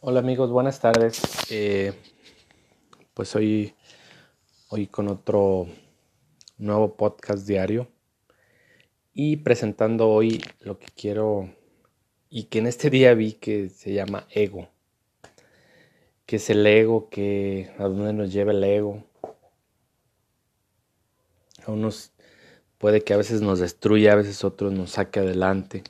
Hola amigos, buenas tardes. Eh, pues hoy, hoy con otro nuevo podcast diario y presentando hoy lo que quiero y que en este día vi que se llama ego. Que es el ego, que a dónde nos lleva el ego. A unos puede que a veces nos destruya, a veces otros nos saque adelante.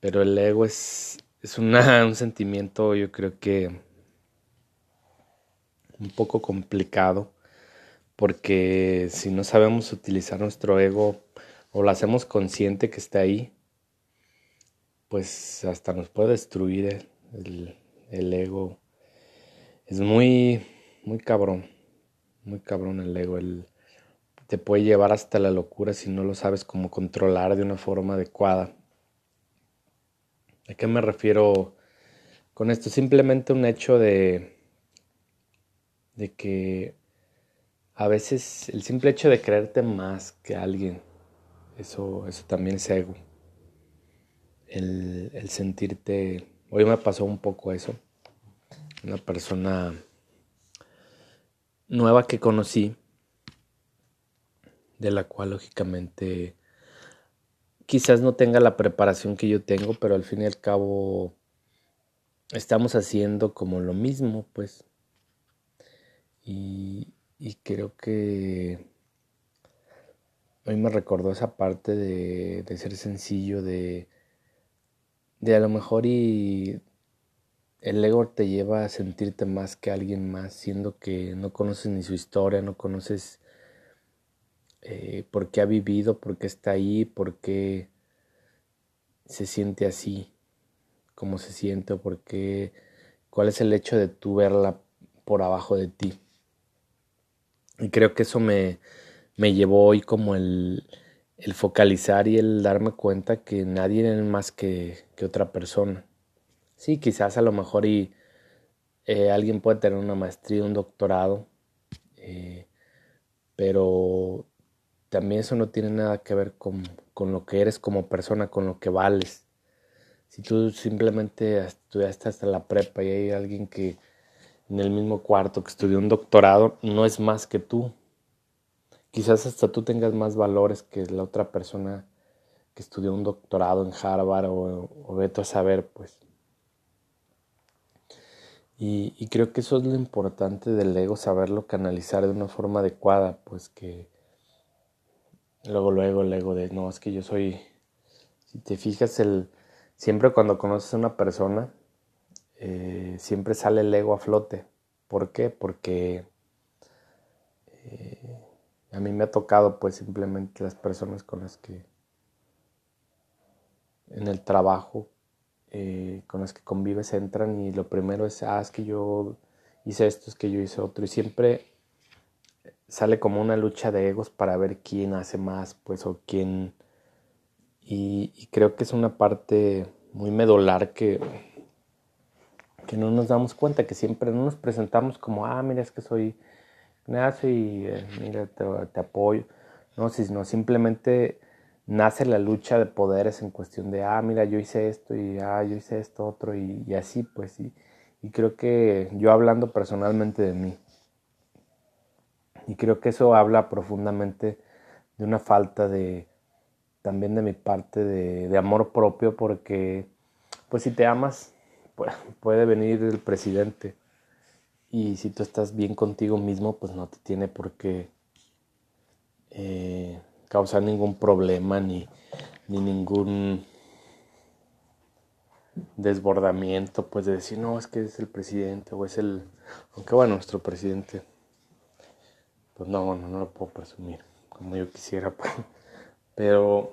Pero el ego es es un sentimiento yo creo que un poco complicado porque si no sabemos utilizar nuestro ego o lo hacemos consciente que está ahí, pues hasta nos puede destruir el, el ego. Es muy, muy cabrón, muy cabrón el ego. El, te puede llevar hasta la locura si no lo sabes cómo controlar de una forma adecuada. ¿A qué me refiero con esto? Simplemente un hecho de, de que a veces el simple hecho de creerte más que alguien, eso, eso también es ego. El, el sentirte, hoy me pasó un poco eso, una persona nueva que conocí, de la cual lógicamente quizás no tenga la preparación que yo tengo, pero al fin y al cabo estamos haciendo como lo mismo, pues. Y, creo que hoy me recordó esa parte de, de ser sencillo, de, de a lo mejor y el ego te lleva a sentirte más que alguien más, siendo que no conoces ni su historia, no conoces eh, por qué ha vivido, por qué está ahí, por qué se siente así, cómo se siente o por qué, cuál es el hecho de tú verla por abajo de ti. Y creo que eso me, me llevó hoy como el, el, focalizar y el darme cuenta que nadie es más que, otra persona. Sí, quizás a lo mejor y eh, alguien puede tener una maestría, un doctorado, eh, pero también eso no tiene nada que ver con, con, lo que eres como persona, con lo que vales. Si tú simplemente estudiaste hasta la prepa y hay alguien que en el mismo cuarto que estudió un doctorado, no es más que tú. Quizás hasta tú tengas más valores que la otra persona que estudió un doctorado en Harvard o, o veto a saber, pues. Y, y creo que eso es lo importante del ego, saberlo canalizar de una forma adecuada, pues que Luego, luego, el ego de, no, es que yo soy, si te fijas, el, siempre cuando conoces a una persona, eh, siempre sale el ego a flote. ¿Por qué? Porque eh, a mí me ha tocado pues simplemente las personas con las que en el trabajo eh, con las que convives entran y lo primero es, ah, es que yo hice esto, es que yo hice otro y siempre sale como una lucha de egos para ver quién hace más, pues, o quién... Y, creo que es una parte muy medular que, que no nos damos cuenta, que siempre no nos presentamos como, ah, mira, es que soy nace y eh, mira, te, apoyo. No, sino simplemente nace la lucha de poderes en cuestión de, ah, mira, yo hice esto y, ah, yo hice esto otro y, y así, pues, y, y creo que yo hablando personalmente de mí, y creo que eso habla profundamente de una falta de, también de mi parte, de, amor propio, porque pues si te amas, puede venir el presidente. Y si tú estás bien contigo mismo, pues no te tiene por qué eh, causar ningún problema ni, ni ningún desbordamiento, pues de decir, no, es que es el presidente o es el... Aunque bueno, nuestro presidente pues no, bueno, no lo puedo presumir como yo quisiera, pues. Pero,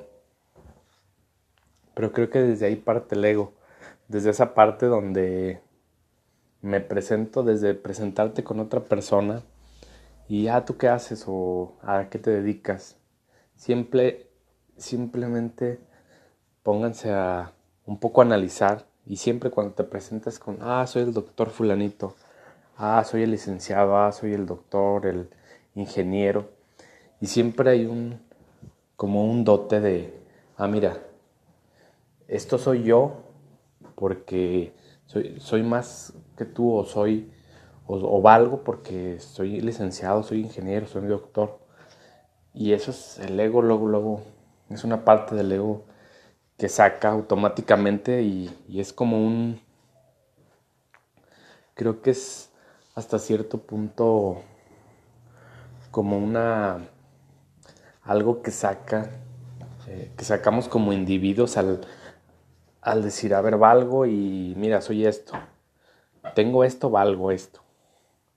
pero creo que desde ahí parte el ego, desde esa parte donde me presento, desde presentarte con otra persona y, ah, ¿tú qué haces? o ¿a qué te dedicas? Siempre, simplemente pónganse a un poco analizar y siempre cuando te presentas con, ah, soy el doctor fulanito, ah, soy el licenciado, ah, soy el doctor, el ingeniero, y siempre hay un, como un dote de, ah, mira, esto soy yo porque soy, soy más que tú o soy o, valgo porque soy licenciado, soy ingeniero, soy doctor. Y eso es el ego, luego, luego, es una parte del ego que saca automáticamente y, y es como un, creo que es hasta cierto punto como una, algo que saca, eh, que sacamos como individuos al, al decir, a ver, valgo y mira, soy esto, tengo esto, valgo esto.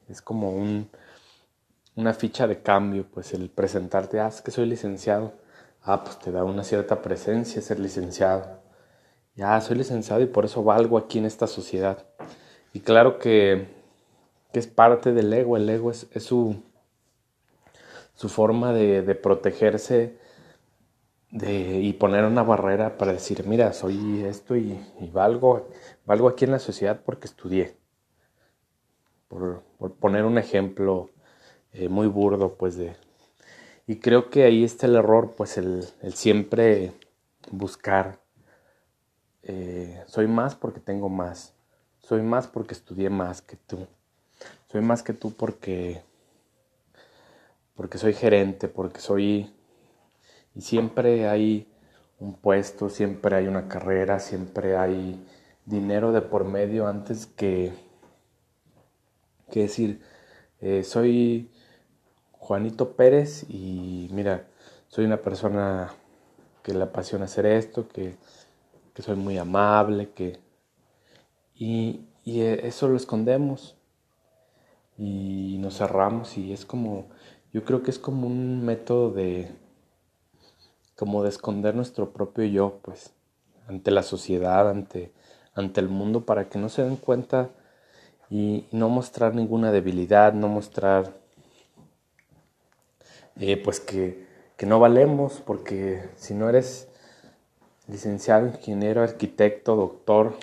Es como un, una ficha de cambio, pues el presentarte, ah, es que soy licenciado. Ah, pues te da una cierta presencia ser licenciado. Ya, soy licenciado y por eso valgo aquí en esta sociedad. Y claro que, que es parte del ego, el ego es su, su forma de, protegerse y poner una barrera para decir, mira, soy esto y, y valgo, valgo aquí en la sociedad porque estudié por, poner un ejemplo eh, muy burdo, pues de... Y creo que ahí está el error, pues el, siempre buscar, eh, soy más porque tengo más, soy más porque estudié más que tú, soy más que tú porque, porque soy gerente, porque soy... Y siempre hay un puesto, siempre hay una carrera, siempre hay dinero de por medio antes que que decir, eh, soy Juanito Pérez y mira, soy una persona que le apasiona hacer esto, que, soy muy amable, que... Y, y eso lo escondemos y nos cerramos y es como, yo creo que es como un método de, como de esconder nuestro propio yo, pues, ante la sociedad, ante, ante el mundo, para que no se den cuenta y no mostrar ninguna debilidad, no mostrar eh, pues que, que, no valemos, porque si no eres licenciado, ingeniero, arquitecto, doctor,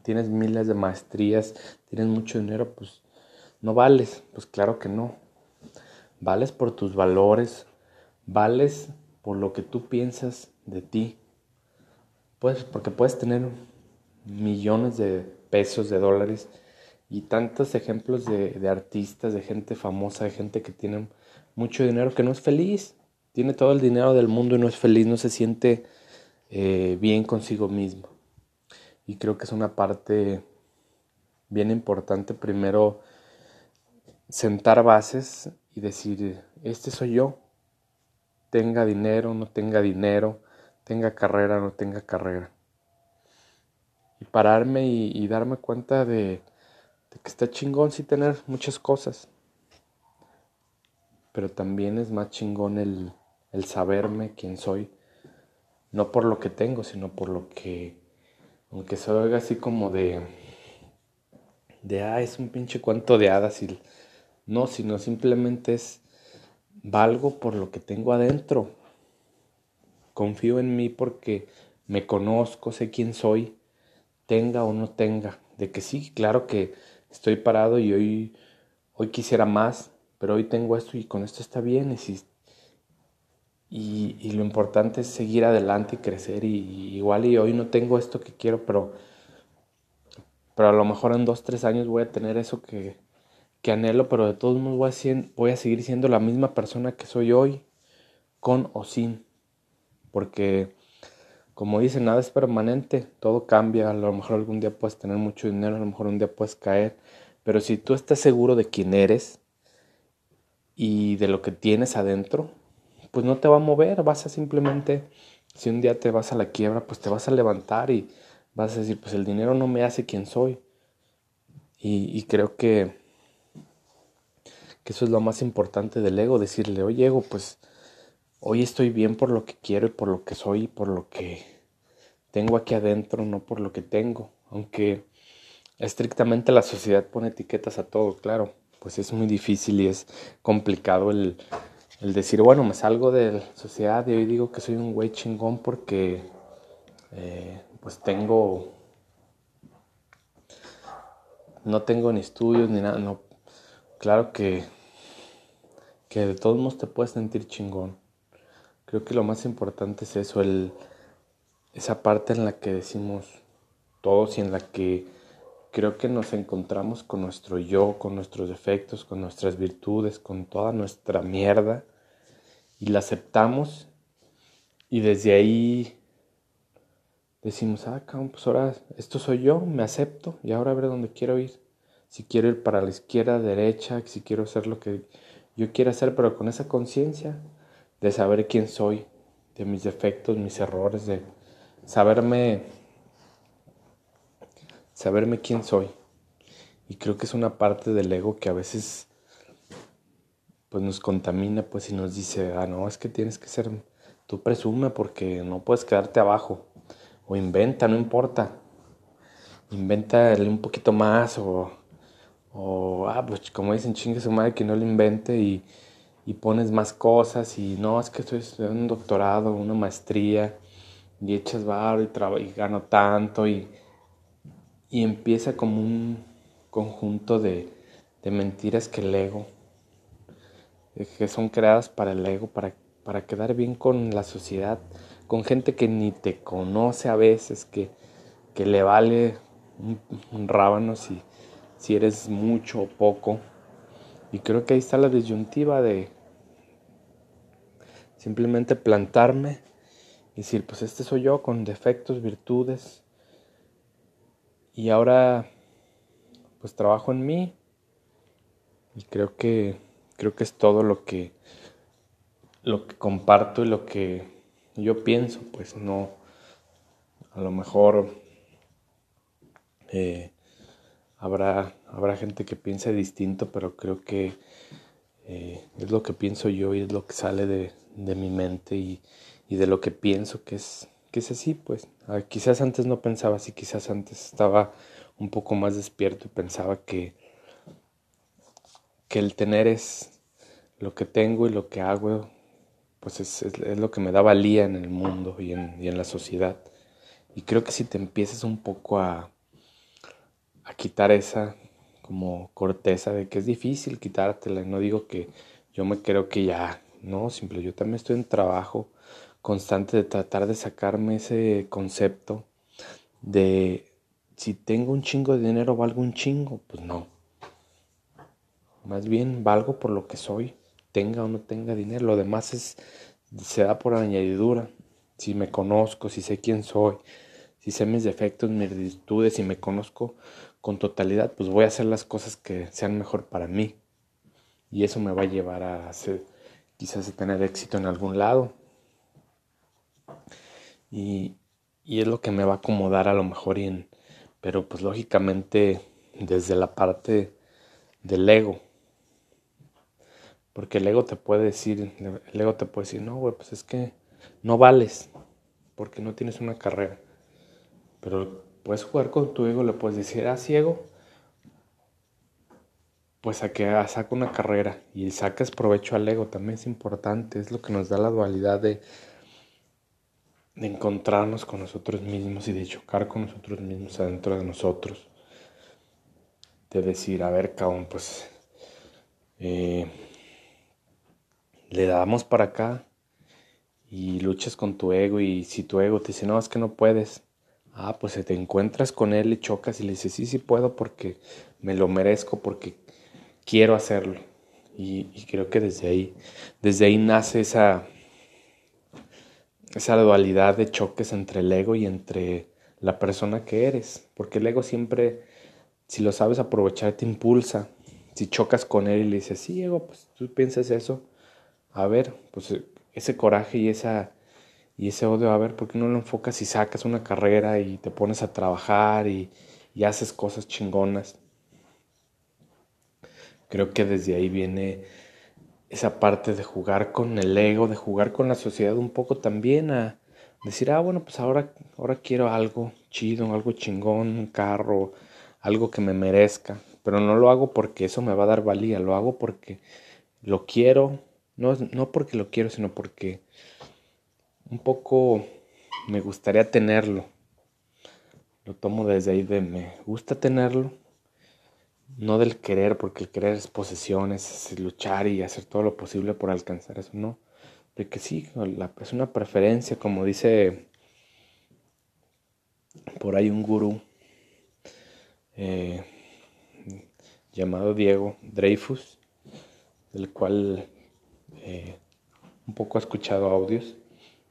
tienes miles de maestrías, tienes mucho dinero, pues no vales, pues claro que no. Vales por tus valores, vales por lo que tú piensas de ti. Pues porque puedes tener millones de pesos, de dólares, y tantos ejemplos de, artistas, de gente famosa, de gente que tiene mucho dinero que no es feliz, tiene todo el dinero del mundo y no es feliz, no se siente eh, bien consigo mismo. Y creo que es una parte bien importante primero sentar bases y decir, este soy yo, tenga dinero, no tenga dinero, tenga carrera, no tenga carrera. Y pararme y darme cuenta de, que está chingón sí tener muchas cosas, pero también es más chingón el, el saberme quién soy, no por lo que tengo, sino por lo que, aunque se oiga así como de, de, ah, es un pinche cuento de hadas, y, no, sino simplemente es, valgo por lo que tengo adentro, confío en mí porque me conozco, sé quién soy, tenga o no tenga, de que sí, claro que estoy parado y hoy, hoy quisiera más, pero hoy tengo esto y con esto está bien. Y, y, lo importante es seguir adelante y crecer. Y, igual y hoy no tengo esto que quiero, pero, pero a lo mejor en dos, tres años voy a tener eso que, que anhelo, pero de todos modos voy a, seguir siendo la misma persona que soy hoy, con o sin. Porque como dice, nada es permanente, todo cambia, a lo mejor algún día puedes tener mucho dinero, a lo mejor un día puedes caer, pero si tú estás seguro de quién eres y de lo que tienes adentro, pues no te va a mover, vas a simplemente, si un día te vas a la quiebra, pues te vas a levantar y vas a decir, pues el dinero no me hace quien soy. Y, creo que, que eso es lo más importante del ego, decirle, oye ego, pues hoy estoy bien por lo que quiero y por lo que soy y por lo que tengo aquí adentro, no por lo que tengo. Aunque estrictamente la sociedad pone etiquetas a todo, claro, pues es muy difícil y es complicado el, decir, bueno, me salgo de la sociedad y hoy digo que soy un güey chingón porque eh, pues tengo, no tengo ni estudios ni nada, no, claro que, que de todos modos te puedes sentir chingón Creo que lo más importante es eso, el, esa parte en la que decimos todos y en la que creo que nos encontramos con nuestro yo, con nuestros defectos, con nuestras virtudes, con toda nuestra mierda y la aceptamos y desde ahí decimos, ah, pues ahora esto soy yo, me acepto y ahora a ver dónde quiero ir. Si quiero ir para la izquierda, derecha, si quiero hacer lo que yo quiero hacer, pero con esa conciencia de saber quién soy, de mis defectos, mis errores, de saberme saberme quién soy. Y creo que es una parte del ego que a veces pues nos contamina pues y nos dice, ah, no, es que tienes que ser, tú presume porque no puedes quedarte abajo. O inventa, no importa. Inventa un poquito más o, o ah, pues como dicen, chingue su madre que no lo invente y, y pones más cosas y no, es que estoy estudiando un doctorado, una maestría y echas barro y, y gano tanto y y empieza como un conjunto de, mentiras que el ego, que son creadas para el ego, para, para quedar bien con la sociedad, con gente que ni te conoce a veces, que, que le vale un, rábano si, si eres mucho o poco. Y creo que ahí está la disyuntiva de simplemente plantarme y decir, pues este soy yo con defectos, virtudes, y ahora pues trabajo en mí y creo que creo que es todo lo que lo que comparto y lo que yo pienso, pues no. A lo mejor eh, habrá habrá gente que piense distinto, pero creo que eh, es lo que pienso yo y es lo que sale de, de mi mente y, y de lo que pienso que es que es así, pues. Ah, quizás antes no pensaba así, quizás antes estaba un poco más despierto y pensaba que, que el tener es lo que tengo y lo que hago, pues es, es, lo que me da valía en el mundo y en, y en, la sociedad. Y creo que si te empiezas un poco a, a quitar esa como corteza de que es difícil quitártela, no digo que yo me creo que ya, no, simple, yo también estoy en trabajo constante de tratar de sacarme ese concepto de si tengo un chingo de dinero valgo un chingo, pues no. Más bien valgo por lo que soy, tenga o no tenga dinero. Lo demás es se da por añadidura. Si me conozco, si sé quién soy, si sé mis defectos, mis virtudes, si me conozco con totalidad, pues voy a hacer las cosas que sean mejor para mí. Y eso me va a llevar a hacer, quizás a tener éxito en algún lado, y, es lo que me va a acomodar a lo mejor, en, pero pues lógicamente desde la parte del ego. Porque el ego te puede decir, el ego te puede decir, no, güey, pues es que no vales porque no tienes una carrera. Pero puedes jugar con tu ego, le puedes decir, ah, ciego, pues a que saca una carrera y sacas provecho al ego, también es importante, es lo que nos da la dualidad de de encontrarnos con nosotros mismos y de chocar con nosotros mismos adentro de nosotros. De decir, a ver, cabrón, pues eh, le damos para acá y luchas con tu ego y si tu ego te dice, no, es que no puedes, ah, pues te encuentras con él y chocas y le dices, sí, sí puedo porque me lo merezco, porque quiero hacerlo. Y, y creo que desde ahí, desde ahí nace esa, esa dualidad de choques entre el ego y entre la persona que eres, porque el ego siempre, si lo sabes aprovechar, te impulsa. Si chocas con él y le dices, sí, ego, pues tú piensas eso, a ver, pues ese coraje y esa y ese odio, a ver, ¿por qué no lo enfocas y sacas una carrera y te pones a trabajar y, y haces cosas chingonas? Creo que desde ahí viene esa parte de jugar con el ego, de jugar con la sociedad un poco también a decir, ah, bueno, pues ahora, ahora quiero algo chido, algo chingón, un carro, algo que me merezca, pero no lo hago porque eso me va a dar valía, lo hago porque lo quiero, no, no porque lo quiero, sino porque un poco me gustaría tenerlo. Lo tomo desde ahí de me gusta tenerlo no del querer, porque el querer es posesiones, es luchar y hacer todo lo posible por alcanzar eso, no. De que sí, es una preferencia, como dice por ahí un gurú, eh, llamado Diego Dreyfus, del cual eh, un poco he escuchado audios,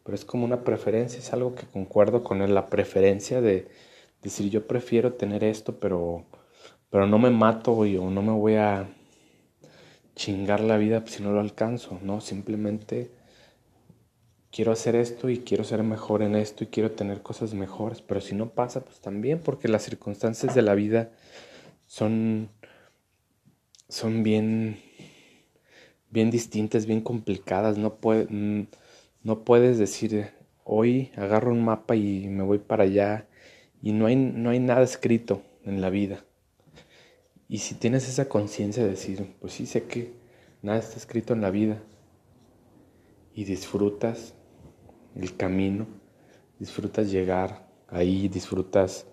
pero es como una preferencia, es algo que concuerdo con él, la preferencia de decir yo prefiero tener esto, pero, pero no me mato o no me voy a chingar la vida si no lo alcanzo, ¿no? Simplemente quiero hacer esto y quiero ser mejor en esto y quiero tener cosas mejores, pero si no pasa, pues también, porque las circunstancias de la vida son, son bien, bien distintas, bien complicadas, no, puede, no puedes decir, hoy agarro un mapa y me voy para allá y no hay, no hay nada escrito en la vida. Y si tienes esa conciencia de decir, pues sí sé que nada está escrito en la vida y disfrutas el camino, disfrutas llegar ahí, disfrutas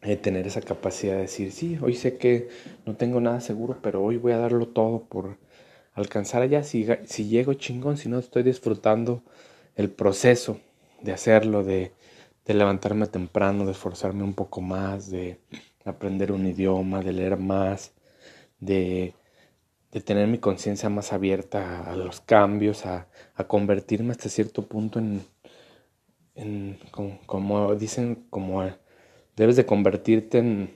de tener esa capacidad de decir, sí, hoy sé que no tengo nada seguro, pero hoy voy a darlo todo por alcanzar allá. Si, si llego chingón, si no estoy disfrutando el proceso de hacerlo, de, levantarme temprano, de esforzarme un poco más, de aprender un idioma, de leer más, de de tener mi conciencia más abierta a los cambios, a, convertirme hasta cierto punto en, en como, dicen, como debes de convertirte en,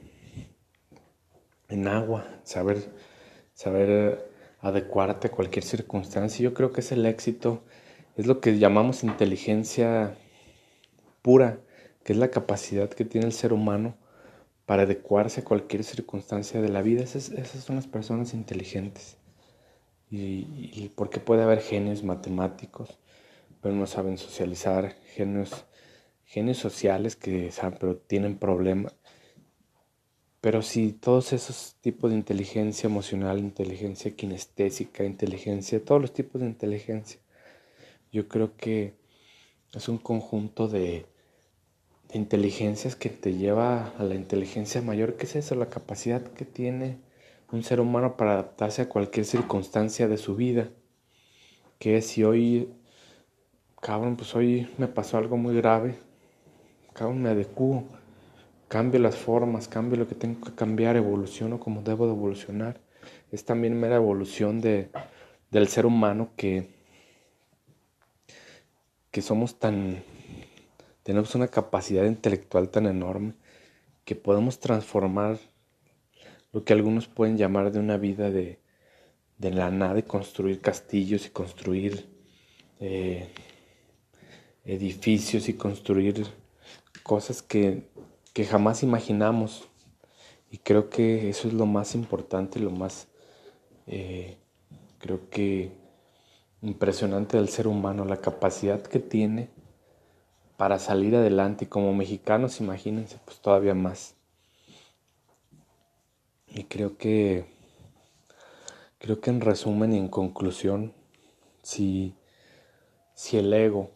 en agua, saber, saber adecuarte a cualquier circunstancia. Yo creo que es el éxito, es lo que llamamos inteligencia pura, que es la capacidad que tiene el ser humano para adecuarse a cualquier circunstancia de la vida. Esas, son las personas inteligentes. Y, porque puede haber genios matemáticos, pero no saben socializar, genios, genios sociales que saben, pero tienen problemas. Pero si todos esos tipos de inteligencia emocional, inteligencia kinestésica, inteligencia, todos los tipos de inteligencia, yo creo que es un conjunto de, inteligencias que te lleva a la inteligencia mayor. ¿Qué es eso? La capacidad que tiene un ser humano para adaptarse a cualquier circunstancia de su vida. Que si hoy, cabrón, pues hoy me pasó algo muy grave, cabrón, me adecuo, cambio las formas, cambio lo que tengo que cambiar, evoluciono como debo de evolucionar. Es también mera evolución de, del ser humano que, que somos tan tenemos una capacidad intelectual tan enorme que podemos transformar lo que algunos pueden llamar de una vida de, la nada y construir castillos y construir eh, edificios y construir cosas que, jamás imaginamos. Y creo que eso es lo más importante, lo más, eh, creo que impresionante del ser humano, la capacidad que tiene para salir adelante. Y como mexicanos, imagínense, pues todavía más. Y creo que, creo que en resumen y en conclusión, si, si el ego,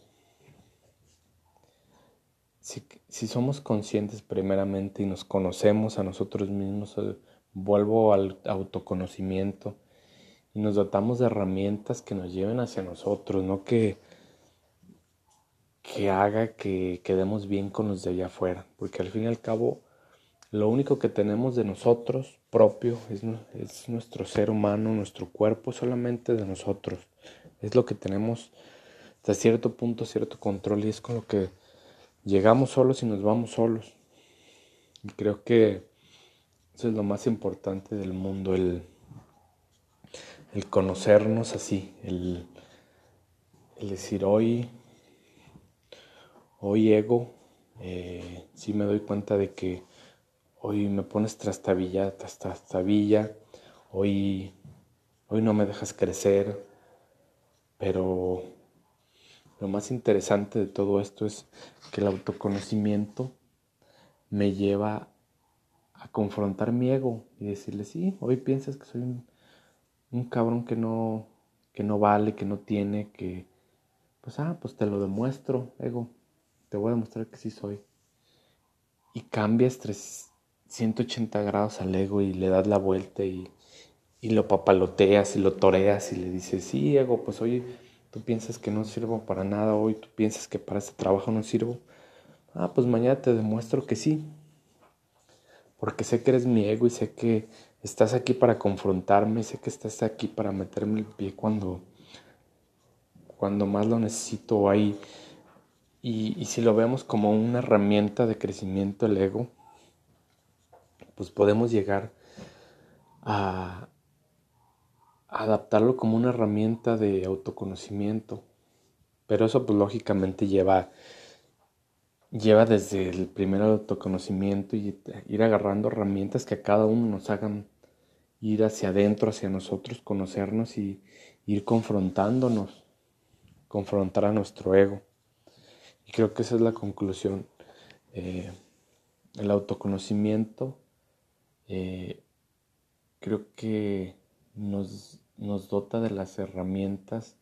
si, somos conscientes primeramente y nos conocemos a nosotros mismos, eh, vuelvo al autoconocimiento y nos dotamos de herramientas que nos lleven hacia nosotros, no que que haga que quedemos bien con los de allá afuera, porque al fin y al cabo lo único que tenemos de nosotros propio es, es, nuestro ser humano, nuestro cuerpo solamente de nosotros. Es lo que tenemos hasta cierto punto, cierto control y es con lo que llegamos solos y nos vamos solos. Y creo que eso es lo más importante del mundo, el, el conocernos así, el, el decir hoy Hoy ego, eh, sí me doy cuenta de que hoy me pones trastabilla, trastabilla, hoy, hoy no me dejas crecer, pero lo más interesante de todo esto es que el autoconocimiento me lleva a confrontar mi ego y decirle, sí, hoy piensas que soy un, cabrón que no, que no vale, que no tiene, que, pues, ah, pues te lo demuestro, ego te voy a demostrar que sí soy. Y cambias 180 grados al ego y le das la vuelta y, lo papaloteas y lo toreas y le dices, sí, ego, pues hoy tú piensas que no sirvo para nada, hoy tú piensas que para este trabajo no sirvo. Ah, pues mañana te demuestro que sí. porque sé que eres mi ego y sé que estás aquí para confrontarme, sé que estás aquí para meterme el pie cuando, cuando más lo necesito ahí. Y, y si lo vemos como una herramienta de crecimiento el ego, pues podemos llegar a, adaptarlo como una herramienta de autoconocimiento. Pero eso pues lógicamente lleva lleva desde el primer autoconocimiento y ir agarrando herramientas que a cada uno nos hagan ir hacia adentro, hacia nosotros, conocernos y ir confrontándonos, confrontar a nuestro ego. Y creo que esa es la conclusión. Eh, el autoconocimiento eh, creo que nos, nos dota de las herramientas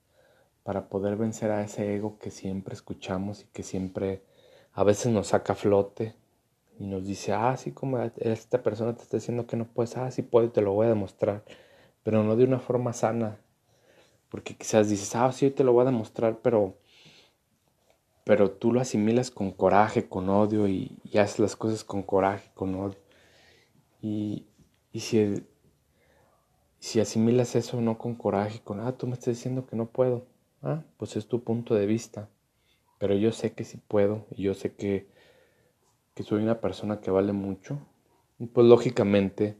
para poder vencer a ese ego que siempre escuchamos y que siempre a veces nos saca a flote y nos dice, ah, sí, como esta persona te está diciendo que no puedes, ah, sí puedo y te lo voy a demostrar, pero no de una forma sana, porque quizás dices, ah, sí, te lo voy a demostrar, pero, pero tú lo asimilas con coraje, con odio y, haces las cosas con coraje, con odio. Y, y si, si asimilas eso no con coraje, con, ah, tú me estás diciendo que no puedo, ah, pues es tu punto de vista pero yo sé que sí puedo y yo sé que, que soy una persona que vale mucho. Y pues lógicamente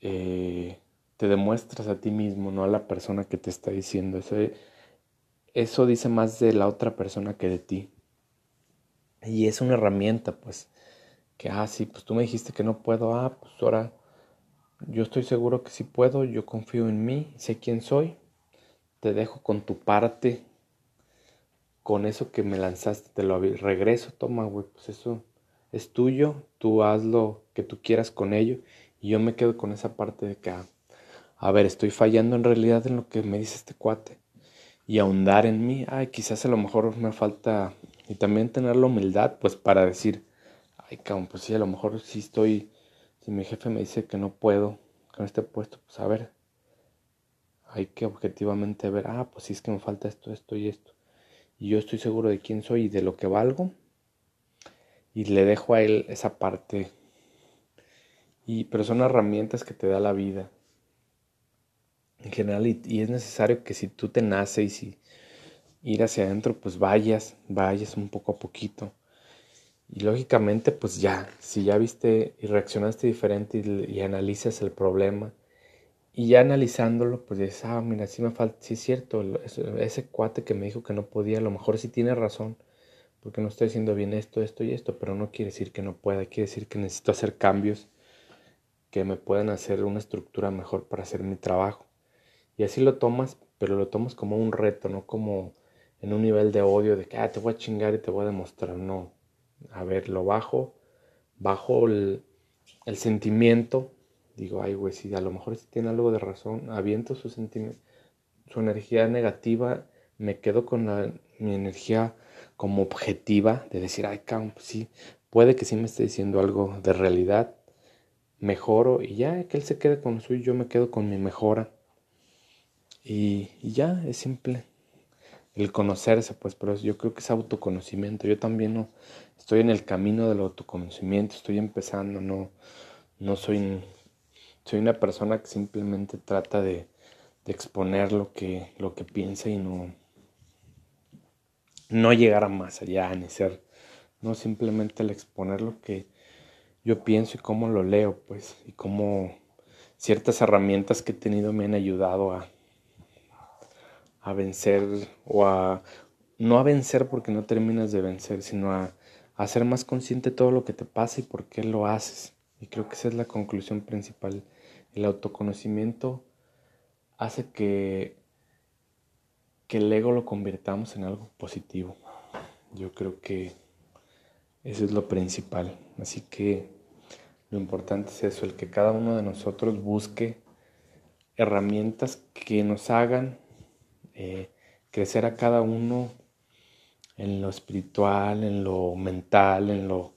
eh, te demuestras a ti mismo, no a la persona que te está diciendo. Eso, eso dice más de la otra persona que de ti. Y es una herramienta, pues, que, ah, sí, pues tú me dijiste que no puedo, ah, pues ahora yo estoy seguro que sí puedo, yo confío en mí, sé quién soy, te dejo con tu parte con eso que me lanzaste, te lo regreso, toma, güey, pues eso es tuyo, tú haz lo que tú quieras con ello y yo me quedo con esa parte de que, ah, a ver, estoy fallando en realidad en lo que me dice este cuate y ahondar en mí, ay, quizás a lo mejor me falta y también tener la humildad, pues para decir, ay, cabrón, pues sí, a lo mejor sí estoy, si mi jefe me dice que no puedo con este puesto, pues a ver, hay que objetivamente ver, ah, pues sí es que me falta esto, esto y esto. Y yo estoy seguro de quién soy y de lo que valgo y le dejo a él esa parte. Y pero son herramientas que te da la vida. En general y, es necesario que si tú te nace y si ir hacia adentro pues vayas vayas un poco a poquito y lógicamente pues ya si ya viste y reaccionaste diferente y, analizas el problema y ya analizándolo, pues dices, ah, mira, sí me falta, sí es cierto, ese, cuate que me dijo que no podía, a lo mejor sí tiene razón, porque no estoy haciendo bien esto, esto y esto, pero no quiere decir que no pueda, quiere decir que necesito hacer cambios que me puedan hacer una estructura mejor para hacer mi trabajo. Y así lo tomas, pero lo tomas como un reto, no como en un nivel de odio de que, ah, te voy a chingar y te voy a demostrar, no. A ver, lo bajo, bajo el, sentimiento digo, ay, güey, si a lo mejor si tiene algo de razón, aviento su sentimiento, su energía negativa, me quedo con la, mi energía como objetiva de decir, ay, cabrón, pues sí, puede que sí me esté diciendo algo de realidad, mejoro y ya, que él se quede con lo suyo, yo me quedo con mi mejora. Y, y ya, es simple. El conocerse, pues, pero yo creo que es autoconocimiento. Yo también no estoy en el camino del autoconocimiento, estoy empezando, no, no soy soy una persona que simplemente trata de, exponer lo que, lo que piensa y no, no llegar a más allá ni ser, no simplemente el exponer lo que yo pienso y cómo lo leo, pues, y cómo ciertas herramientas que he tenido me han ayudado a, a vencer o a, no a vencer porque no terminas de vencer, sino a, a ser más consciente de todo lo que te pasa y por qué lo haces. Y creo que esa es la conclusión principal el autoconocimiento hace que, que el ego lo convirtamos en algo positivo. Yo creo que eso es lo principal. Así que lo importante es eso, el que cada uno de nosotros busque herramientas que nos hagan eh, crecer a cada uno en lo espiritual, en lo mental, en lo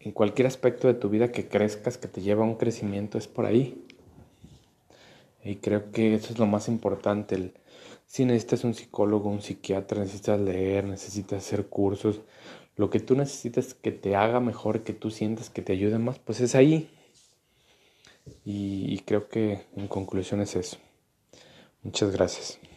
en cualquier aspecto de tu vida que crezcas, que te lleva a un crecimiento, es por ahí. Y creo que eso es lo más importante. Si necesitas un psicólogo, un psiquiatra, necesitas leer, necesitas hacer cursos, lo que tú necesitas que te haga mejor, que tú sientas que te ayude más, pues es ahí. Y creo que en conclusión es eso. Muchas gracias.